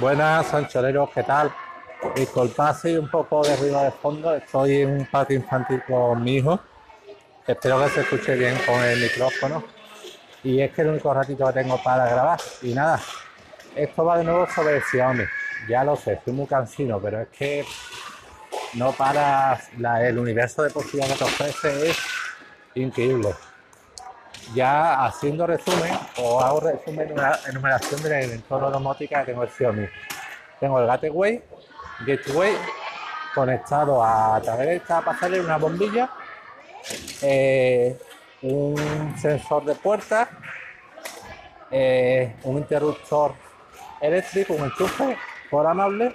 Buenas, sanchoreros, ¿qué tal? Disculpad si un poco de ruido de fondo, estoy en un patio infantil con mi hijo. Espero que se escuche bien con el micrófono. Y es que el único ratito que tengo para grabar. Y nada, esto va de nuevo sobre Xiaomi. Ya lo sé, estoy muy cansino, pero es que no para el universo de posibilidades que te ofrece es increíble. Ya haciendo resumen, o hago resumen, una enumeración de la entorno domótica que tengo el Xiaomi. Tengo el Gateway, Gateway conectado a través de esta pasarela una bombilla, eh, un sensor de puerta, eh, un interruptor eléctrico, un enchufe programable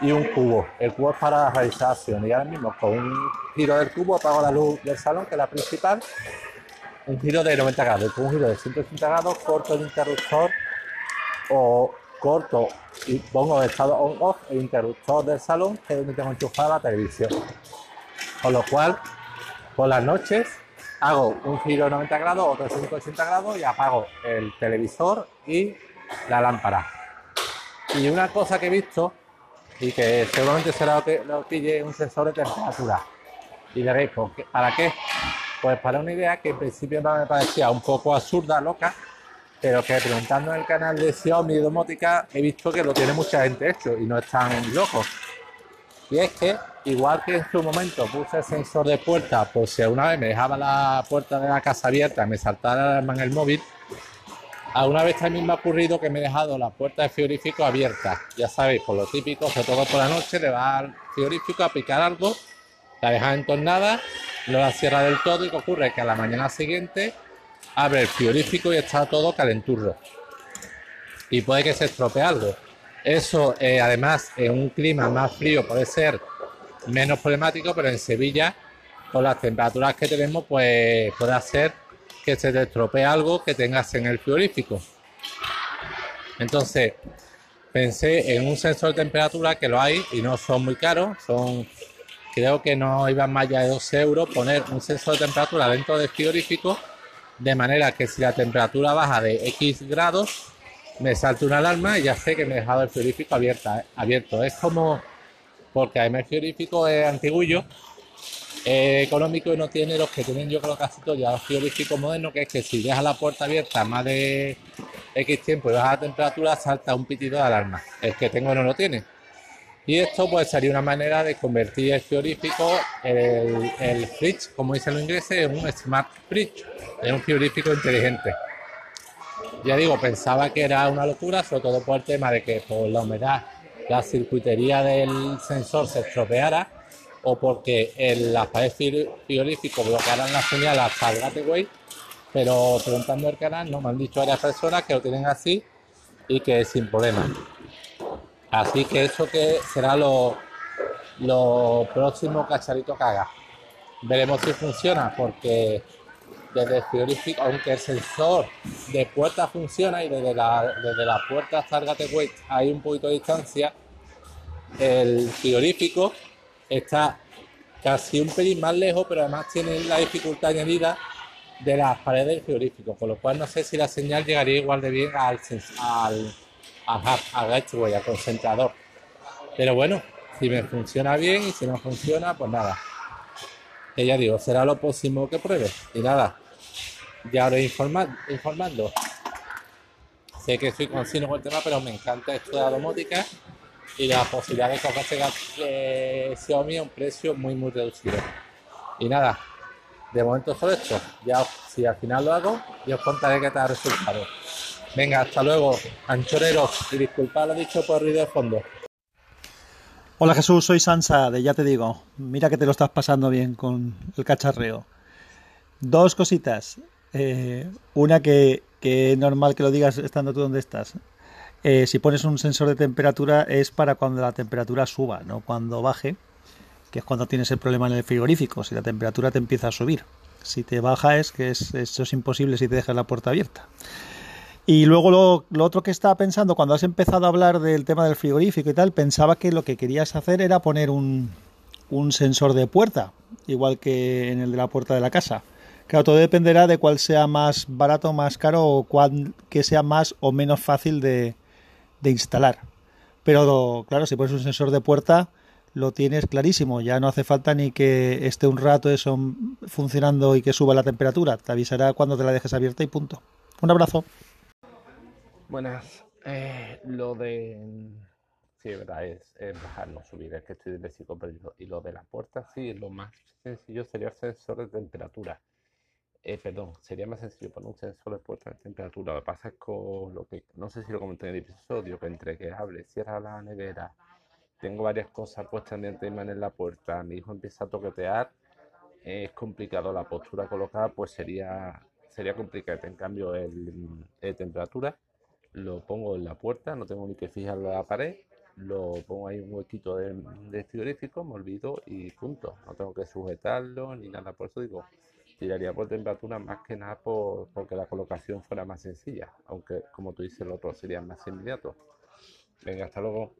y un cubo. El cubo es para realizar acciones. Y ahora mismo con un giro del cubo apago la luz del salón, que es la principal, un giro de 90 grados. Con un giro de 180 grados corto el interruptor o corto y pongo de estado on-off el interruptor del salón que es donde tengo enchufada la televisión. Con lo cual, por las noches hago un giro de 90 grados, otro de 180 grados y apago el televisor y la lámpara. Y una cosa que he visto y que seguramente será lo que lo un sensor de temperatura. Y diréis, ¿para qué? Pues para una idea que en principio me parecía un poco absurda, loca, pero que preguntando en el canal de Xiaomi Domótica he visto que lo tiene mucha gente hecho y no están locos. Y es que, igual que en su momento puse el sensor de puerta, por si alguna vez me dejaba la puerta de la casa abierta, me saltara la alarma en el móvil, Alguna vez también me ha ocurrido que me he dejado la puerta de frigorífico abierta. Ya sabéis, por lo típico, sobre todo por la noche, le va al frigorífico a picar algo, la deja entornada, no la cierra del todo y que ocurre que a la mañana siguiente abre el frigorífico y está todo calenturro. Y puede que se estropee algo. Eso, eh, además, en un clima más frío puede ser menos problemático, pero en Sevilla, con las temperaturas que tenemos, pues puede hacer que se te estropee algo que tengas en el frigorífico. Entonces, pensé en un sensor de temperatura que lo hay y no son muy caros, son creo que no iban más allá de 2 euros poner un sensor de temperatura dentro del frigorífico de manera que si la temperatura baja de X grados me salte una alarma y ya sé que me he dejado el frigorífico abierta, abierto. Es como porque además el frigorífico es antiguo eh, económico y no tiene los que tienen yo creo casi todos ya los frigoríficos modernos, que es que si deja la puerta abierta más de X tiempo y baja la temperatura, salta un pitido de alarma. El que tengo no lo tiene. Y esto pues sería una manera de convertir el frigorífico, el, el fridge, como dicen los ingleses, en un smart fridge, en un frigorífico inteligente. Ya digo, pensaba que era una locura, sobre todo por el tema de que por la humedad la circuitería del sensor se estropeara o porque el, las paredes frigoríficas bloquearan la señal hasta el gateway, pero preguntando al canal no me han dicho varias personas que lo tienen así y que es sin problema. Así que eso que será lo, lo próximo cacharito que haga. Veremos si funciona porque desde el frigorífico, aunque el sensor de puerta funciona y desde la, desde la puerta hasta el gateway hay un poquito de distancia, el frigorífico está casi un pelín más lejos, pero además tiene la dificultad añadida de las paredes del frigorífico, con lo cual no sé si la señal llegaría igual de bien al, al, al, al gateway, al concentrador. Pero bueno, si me funciona bien y si no funciona, pues nada. Que ya digo, será lo próximo que pruebe. Y nada, ya os informa, informando. Sé que estoy consciente con el tema, pero me encanta esto de la domótica y la posibilidad de eh, Xiaomi a un precio muy muy reducido. Y nada, de momento solo esto. Ya si al final lo hago, yo os contaré qué tal resultado. Venga, hasta luego, anchoreros, y disculpad lo dicho por ruido de fondo. Hola Jesús, soy Sansa de Ya Te Digo. Mira que te lo estás pasando bien con el cacharreo. Dos cositas. Eh, una que, es normal que lo digas estando tú donde estás. Eh, si pones un sensor de temperatura es para cuando la temperatura suba, no cuando baje, que es cuando tienes el problema en el frigorífico, si la temperatura te empieza a subir. Si te baja es que es, eso es imposible si te dejas la puerta abierta. Y luego lo, otro que estaba pensando, cuando has empezado a hablar del tema del frigorífico y tal, pensaba que lo que querías hacer era poner un, un sensor de puerta, igual que en el de la puerta de la casa. Claro, todo dependerá de cuál sea más barato, más caro o cuál que sea más o menos fácil de, de instalar. Pero claro, si pones un sensor de puerta, lo tienes clarísimo. Ya no hace falta ni que esté un rato eso funcionando y que suba la temperatura. Te avisará cuando te la dejes abierta y punto. Un abrazo. Buenas. Eh, lo de. Sí, es verdad, es, bajar, no subir. Es que estoy de perdido. Y lo de la puerta, sí, lo más sencillo sería el sensor de temperatura. Eh, perdón, sería más sencillo poner un sensor de puerta de temperatura. Lo que pasa es con lo que, no sé si lo comenté en el episodio, que entre que hable, cierra la nevera, tengo varias cosas puestas de en la puerta, mi hijo empieza a toquetear, es complicado la postura colocada, pues sería, sería complicado. En cambio, el, de temperatura lo pongo en la puerta, no tengo ni que fijarlo a la pared, lo pongo ahí un huequito de, de frigorífico, me olvido y punto. No tengo que sujetarlo ni nada, por eso digo tiraría por temperatura más que nada por, porque la colocación fuera más sencilla, aunque como tú dices el otro sería más inmediato. Venga, hasta luego.